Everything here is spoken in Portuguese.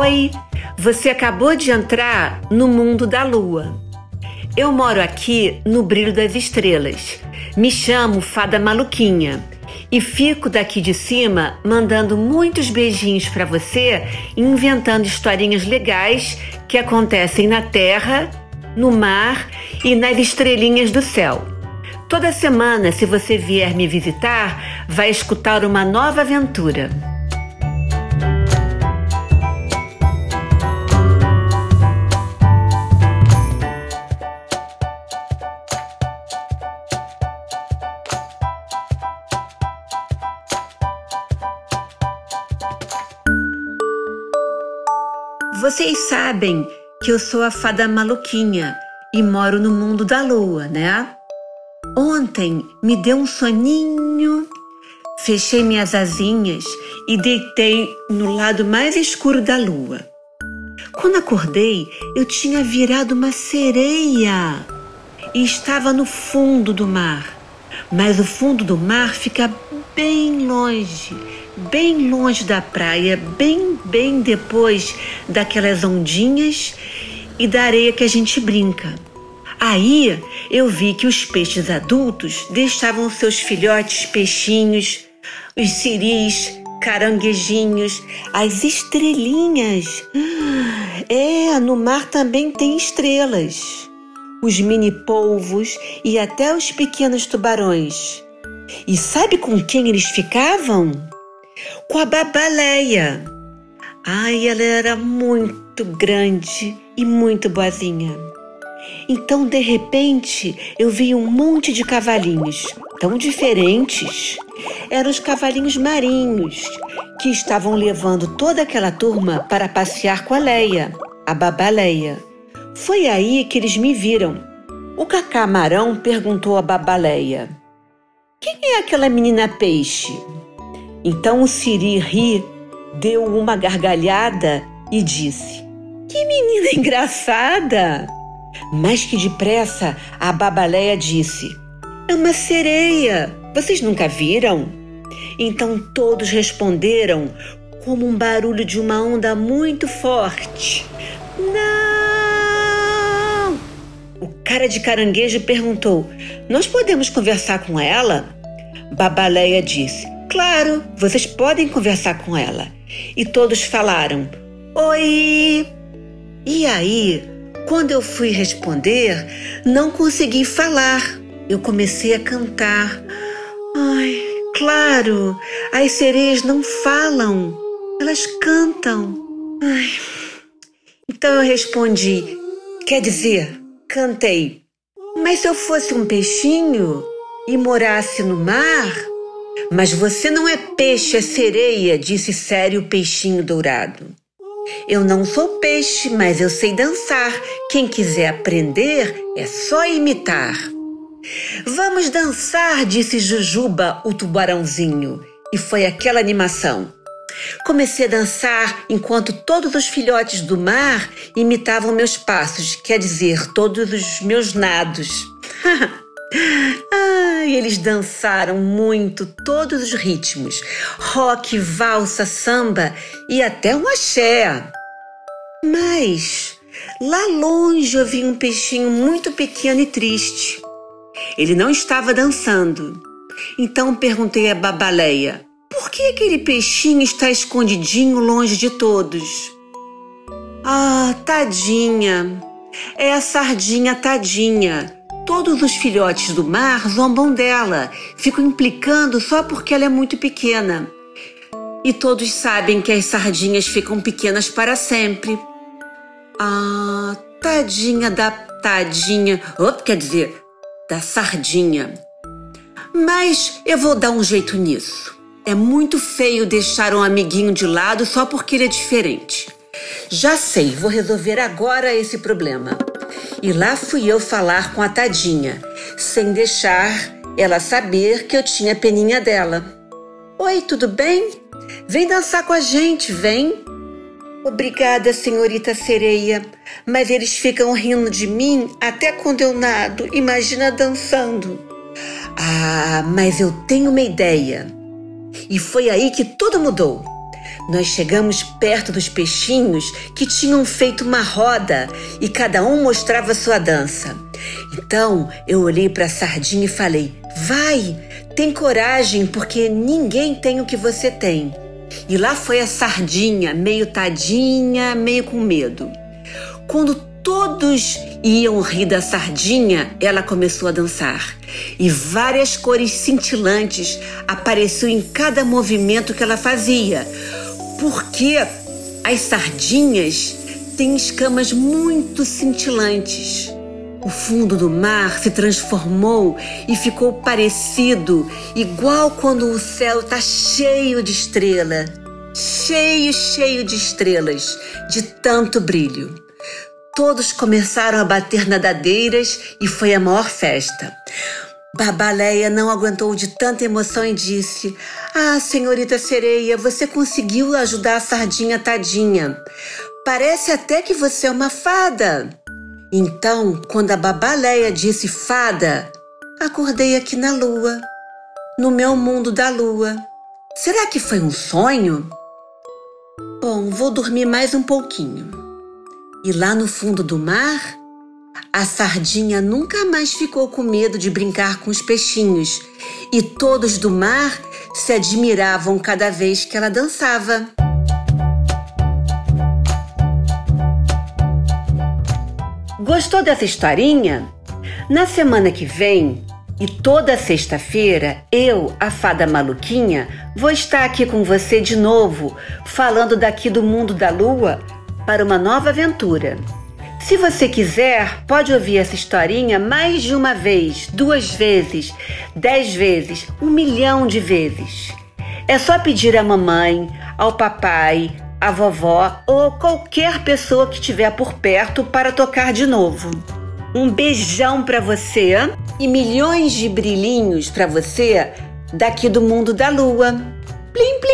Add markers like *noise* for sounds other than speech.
Oi, você acabou de entrar no mundo da lua. Eu moro aqui no brilho das estrelas. Me chamo Fada Maluquinha e fico daqui de cima mandando muitos beijinhos para você, inventando historinhas legais que acontecem na terra, no mar e nas estrelinhas do céu. Toda semana, se você vier me visitar, vai escutar uma nova aventura. Vocês sabem que eu sou a fada maluquinha e moro no mundo da lua, né? Ontem me deu um soninho, fechei minhas asinhas e deitei no lado mais escuro da lua. Quando acordei, eu tinha virado uma sereia e estava no fundo do mar. Mas o fundo do mar fica bem longe, bem longe da praia, bem, bem depois daquelas ondinhas e da areia que a gente brinca. Aí eu vi que os peixes adultos deixavam seus filhotes peixinhos, os siris, caranguejinhos, as estrelinhas. É, no mar também tem estrelas. Os mini polvos e até os pequenos tubarões. E sabe com quem eles ficavam? Com a babaleia. Ai, ela era muito grande e muito boazinha. Então, de repente, eu vi um monte de cavalinhos, tão diferentes. Eram os cavalinhos marinhos, que estavam levando toda aquela turma para passear com a Leia, a babaleia. Foi aí que eles me viram. O cacamarão perguntou à babaleia: quem é aquela menina peixe? Então o Siri ri, deu uma gargalhada e disse: Que menina *laughs* engraçada! Mas que depressa a babaleia disse: É uma sereia! Vocês nunca viram? Então todos responderam como um barulho de uma onda muito forte: Não! O cara de caranguejo perguntou: Nós podemos conversar com ela? Babaleia disse: Claro, vocês podem conversar com ela. E todos falaram: Oi! E aí, quando eu fui responder, não consegui falar. Eu comecei a cantar. Ai, claro, as sereias não falam, elas cantam. Ai. Então eu respondi: Quer dizer, Cantei. Mas se eu fosse um peixinho e morasse no mar? Mas você não é peixe, é sereia, disse sério o peixinho dourado. Eu não sou peixe, mas eu sei dançar. Quem quiser aprender é só imitar. Vamos dançar, disse Jujuba, o tubarãozinho. E foi aquela animação. Comecei a dançar enquanto todos os filhotes do mar imitavam meus passos, quer dizer, todos os meus nados. *laughs* ah, eles dançaram muito todos os ritmos: rock, valsa, samba e até um axé. Mas lá longe eu vi um peixinho muito pequeno e triste. Ele não estava dançando. Então perguntei à babaleia: por que aquele peixinho está escondidinho longe de todos? Ah, tadinha! É a sardinha tadinha. Todos os filhotes do mar zombam dela, ficam implicando só porque ela é muito pequena. E todos sabem que as sardinhas ficam pequenas para sempre. Ah, tadinha da tadinha. Oh, quer dizer, da sardinha. Mas eu vou dar um jeito nisso. É muito feio deixar um amiguinho de lado só porque ele é diferente. Já sei, vou resolver agora esse problema. E lá fui eu falar com a tadinha, sem deixar ela saber que eu tinha peninha dela. Oi, tudo bem? Vem dançar com a gente, vem. Obrigada, senhorita sereia, mas eles ficam rindo de mim até quando eu nado. Imagina dançando. Ah, mas eu tenho uma ideia. E foi aí que tudo mudou. Nós chegamos perto dos peixinhos que tinham feito uma roda e cada um mostrava sua dança. Então eu olhei para a sardinha e falei: Vai, tem coragem, porque ninguém tem o que você tem. E lá foi a sardinha, meio tadinha, meio com medo. Quando todos iam rir da sardinha, ela começou a dançar. E várias cores cintilantes apareciam em cada movimento que ela fazia. Porque as sardinhas têm escamas muito cintilantes. O fundo do mar se transformou e ficou parecido, igual quando o céu está cheio de estrela. Cheio, cheio de estrelas, de tanto brilho. Todos começaram a bater nadadeiras e foi a maior festa. Babaleia não aguentou de tanta emoção e disse: Ah, senhorita sereia, você conseguiu ajudar a sardinha tadinha. Parece até que você é uma fada. Então, quando a babaleia disse fada, acordei aqui na lua, no meu mundo da lua. Será que foi um sonho? Bom, vou dormir mais um pouquinho. E lá no fundo do mar, a sardinha nunca mais ficou com medo de brincar com os peixinhos, e todos do mar se admiravam cada vez que ela dançava. Gostou dessa historinha? Na semana que vem e toda sexta-feira, eu, a fada maluquinha, vou estar aqui com você de novo, falando daqui do mundo da lua para uma nova aventura. Se você quiser, pode ouvir essa historinha mais de uma vez, duas vezes, dez vezes, um milhão de vezes. É só pedir à mamãe, ao papai, a vovó ou qualquer pessoa que estiver por perto para tocar de novo. Um beijão para você e milhões de brilhinhos para você daqui do mundo da lua. Plim, plim.